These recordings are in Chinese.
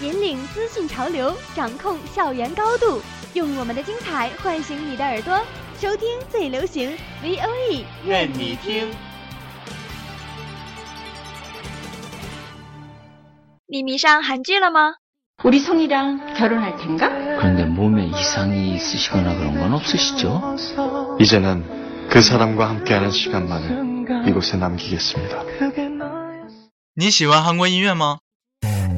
引领资讯潮流，掌控校园高度，用我们的精彩唤醒你的耳朵，收听最流行 V O E，愿你听。你迷上韩剧了吗？ 우리 성이랑 결혼할 텐가? 그런데 몸에 이상이 있으시거나 그런 건 없으시죠? 이제는 그 사람과 함께하는 시간만을 이곳에 남기겠습니다. 你喜欢韩国音乐吗？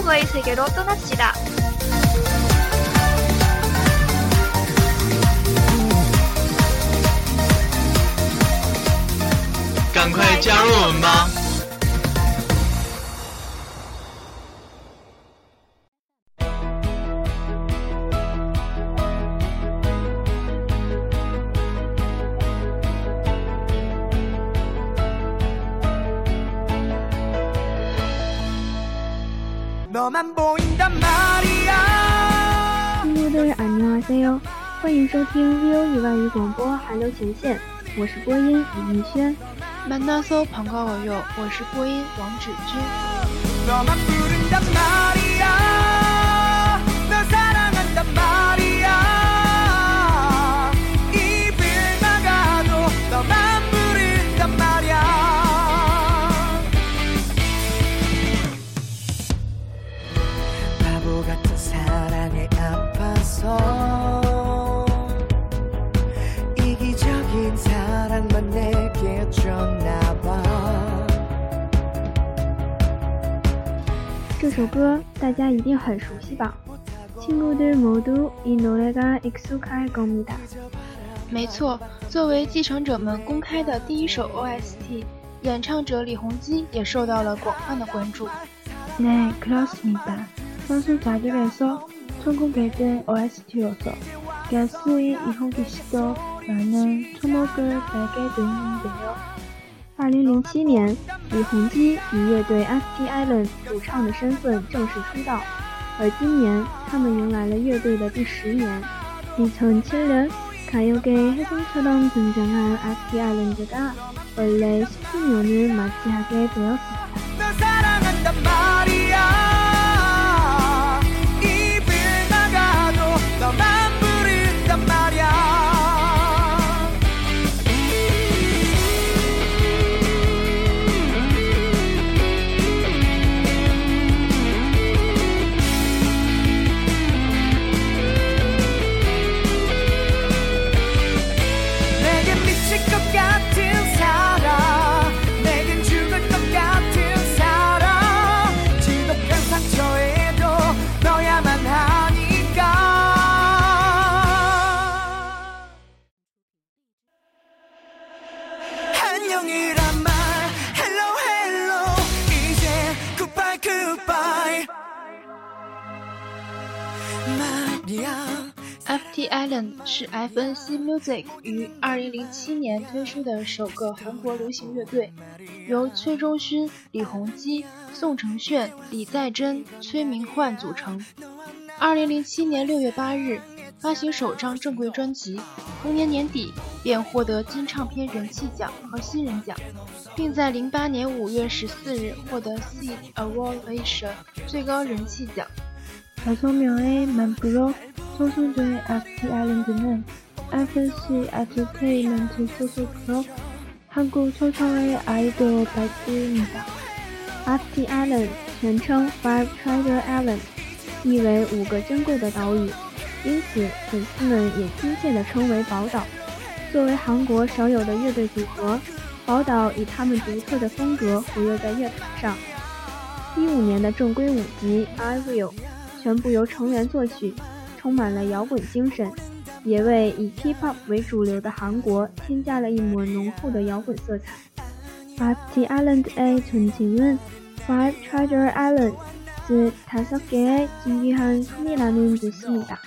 께 한국어의 세계로 떠납시다. 听众的안녕하세요，欢迎收听 V O E 外语广播韩流前线，我是播音李逸轩。 만나서 반가워요. 我是播音王芷君。 这首歌大家一定很熟悉吧？친구들모두이노래가익숙할겁니다。 没错，作为继承者们公开的第一首 OST，演唱者李弘基也受到了广泛的关注。 네, 그렇습니다. 선수자들에서 천국배드 OST로서 가수인 이홍기 씨도 많은 초목을 달게 됐는데요. 2007年，李弘基以乐队 FT Island 主唱的身份正式出道，而今年他们迎来了乐队的第十年。2007년 가요계 혜성처럼 등장한 FT Island가 원래 10주년을 맞이하게 되었습니다. FT Island 是 FNC Music 于2007年推出的首个韩国流行乐队，由崔周勋、李弘基、宋承炫、李在真、崔明焕组成。2007年6月8日发行首张正规专辑，同年年底便获得金唱片人气奖和新人奖，并在08年5月14日获得 Seed Award Asia 最高人气奖。 다섯 명의 멤버로 소속된 FT 아일랜드는 FNC 엔터테인먼트 소속으로 한국 최초의 아이돌 발표입니다. FT Island 全称 Five Treasure Island，意为五个珍贵的岛屿。 因此粉丝们也亲切地称为宝岛。作为韩国少有的乐队组合，宝岛以他们独特的风格活跃在乐坛上。一五年的正规五辑《I Will》全部由成员作曲， 充满了摇滚精神，也为以 K-pop 为主流的韩国添加了一抹浓厚的摇滚色彩。FT Island A 전칭은 Five Treasure Island, 즉 다섯 개의 진귀한 섬이라는 뜻입니다.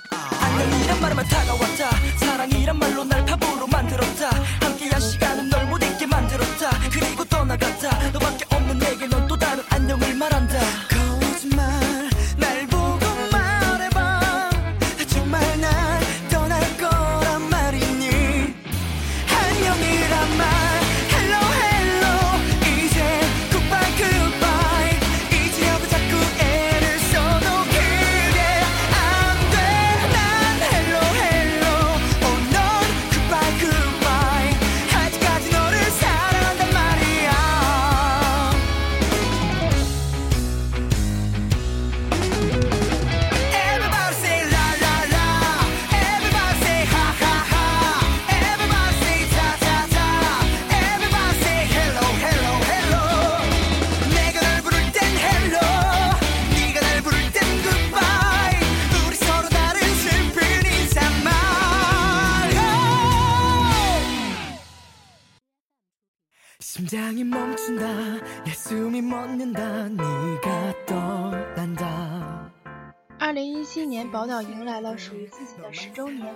심장이 멈춘다 내 숨이 멎는다 네가 떠난다 二零一七年，宝岛迎来了属于自己的十周年。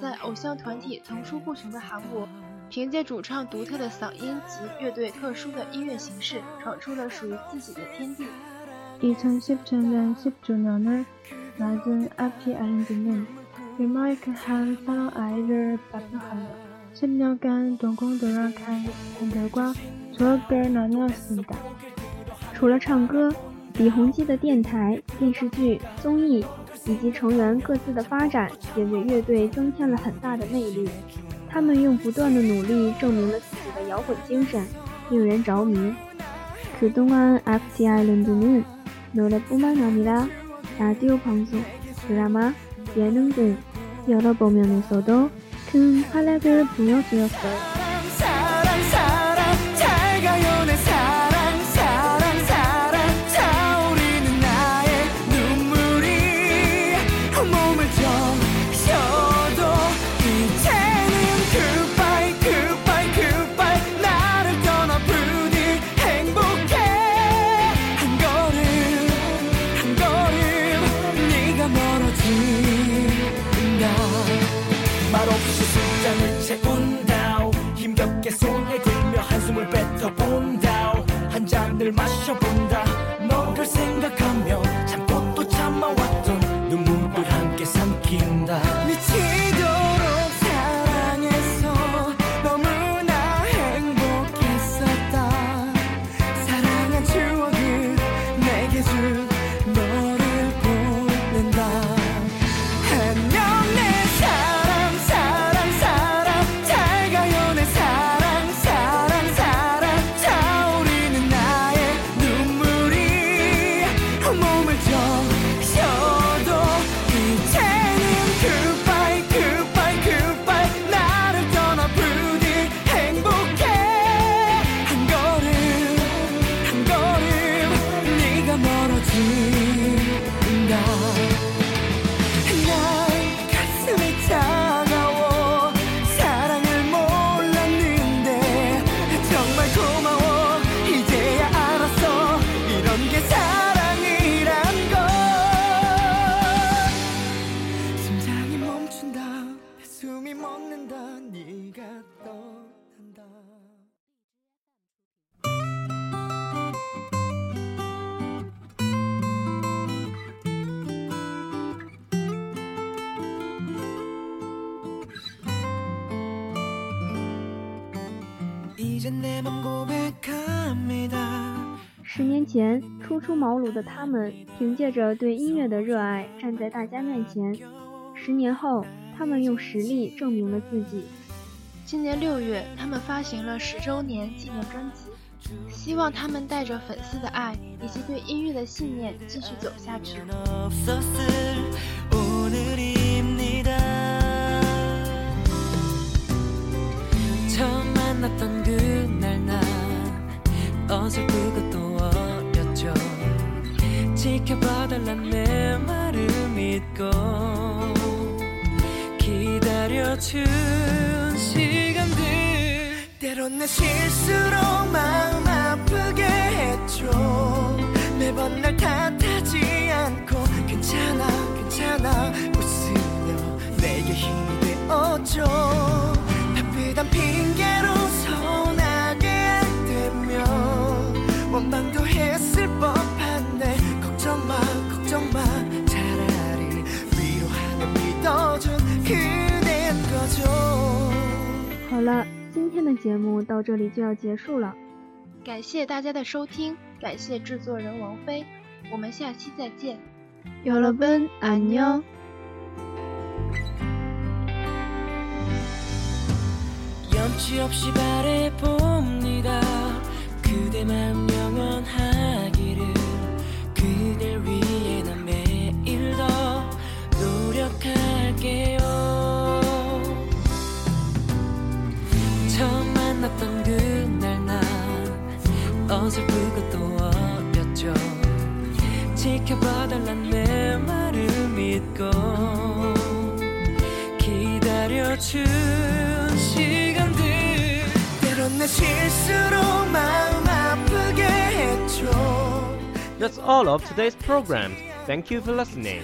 在偶像团体层出不穷的韩国，凭借主唱独特的嗓音及乐队特殊的音乐形式，闯出了属于自己的天地。 2017년 10주년을 맞은 아피 아일랜드는 리메이크한 사랑 아이를 발표하며 10년간 동공돌락한 팬들과 조합을 나누었습니다. 除了唱歌，李弘基的电台、电视剧、综艺以及成员各自的发展，也为乐队增添了很大的魅力。他们用不断的努力证明了自己的摇滚精神，令人着迷。 그동안 FT 아일랜드는 노래뿐만 아니라 라디오 방송, 드라마, 예능 등 여러 방면에서도 큰 활약을 보여주었어요. 十年前初出茅庐的他们凭借着对音乐的热爱站在大家面前。十年后他们用实力证明了自己。今年六月他们发行了十周年纪念专辑。希望他们带着粉丝的爱以及对音乐的信念继续走下去。 어설프고 또 어렸죠. 지켜봐달란 내 말을 믿고 기다려준 시간들. 때론 내 실수로 마음 아프게 했죠. 매번 날 탓하지 않고 괜찮아 괜찮아 웃으며 내게 힘이 되어줘 바쁘단 피 天的节目到这里就要结束了。感谢大家的收听，感谢制作人王菲，我们下期再见。 여러분안녕。 염치 없이 바래봅니다 그대 마 어설프고 또 어렸죠 지켜봐달란 내 말을 믿고 기다려준 시간들 때론 내 실수로 마음 아프게 했죠 That's all of today's program. Thank you for listening.